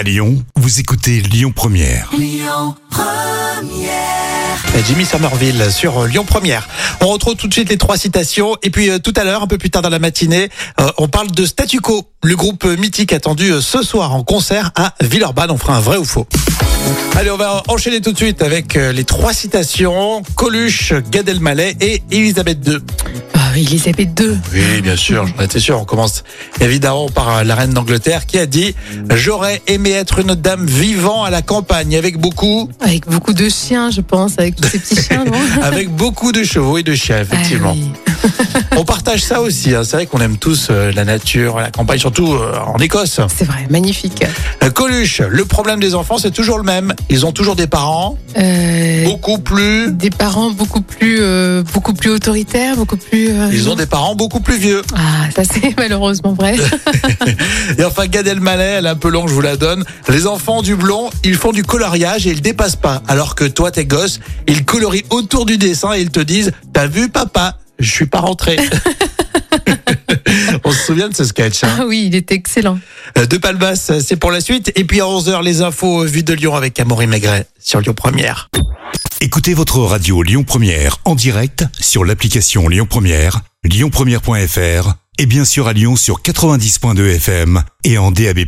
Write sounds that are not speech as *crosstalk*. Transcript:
À Lyon, vous écoutez Lyon Première. Jimmy Somerville sur Lyon Première. On retrouve tout de suite les trois citations et puis euh, tout à l'heure, un peu plus tard dans la matinée, euh, on parle de Statu Quo, le groupe mythique attendu euh, ce soir en concert à Villeurbanne. On fera un vrai ou faux. Allez, on va enchaîner tout de suite avec euh, les trois citations Coluche, Gad Elmaleh et Elisabeth II. Elisabeth II. Oui, bien sûr, j'en étais sûr. On commence évidemment par la reine d'Angleterre qui a dit J'aurais aimé être une dame vivant à la campagne avec beaucoup, Avec beaucoup de chiens, je pense, avec tous ces petits chiens, non? *laughs* Avec beaucoup de chevaux et de chiens, effectivement. Ah oui. *laughs* On partage ça aussi. hein. C'est vrai qu'on aime tous euh, la nature, la campagne, surtout euh, en Écosse. C'est vrai, magnifique. Euh, Coluche, le problème des enfants, c'est toujours le même. Ils ont toujours des parents Euh, beaucoup plus. des parents beaucoup plus, euh, beaucoup plus autoritaires, beaucoup plus. euh, Ils ont des parents beaucoup plus vieux. Ah, ça c'est *laughs* malheureusement vrai. *laughs* Et enfin, Gad Elmaleh, elle est un peu longue, je vous la donne. Les enfants du blond, ils font du coloriage et ils dépassent pas. Alors que toi, tes gosses, ils colorient autour du dessin et ils te disent, t'as vu papa, je suis pas rentré. *laughs* On se souvient de ce sketch. Hein Ah oui, il était excellent. Euh, de Palmas, c'est pour la suite. Et puis à 11h, les infos euh, vues de Lyon avec Amaury Maigret sur Lyon Première. Écoutez votre radio Lyon Première en direct sur l'application Lyon Première, lyonpremière.fr et bien sûr à Lyon sur 90.2 FM et en DAB+.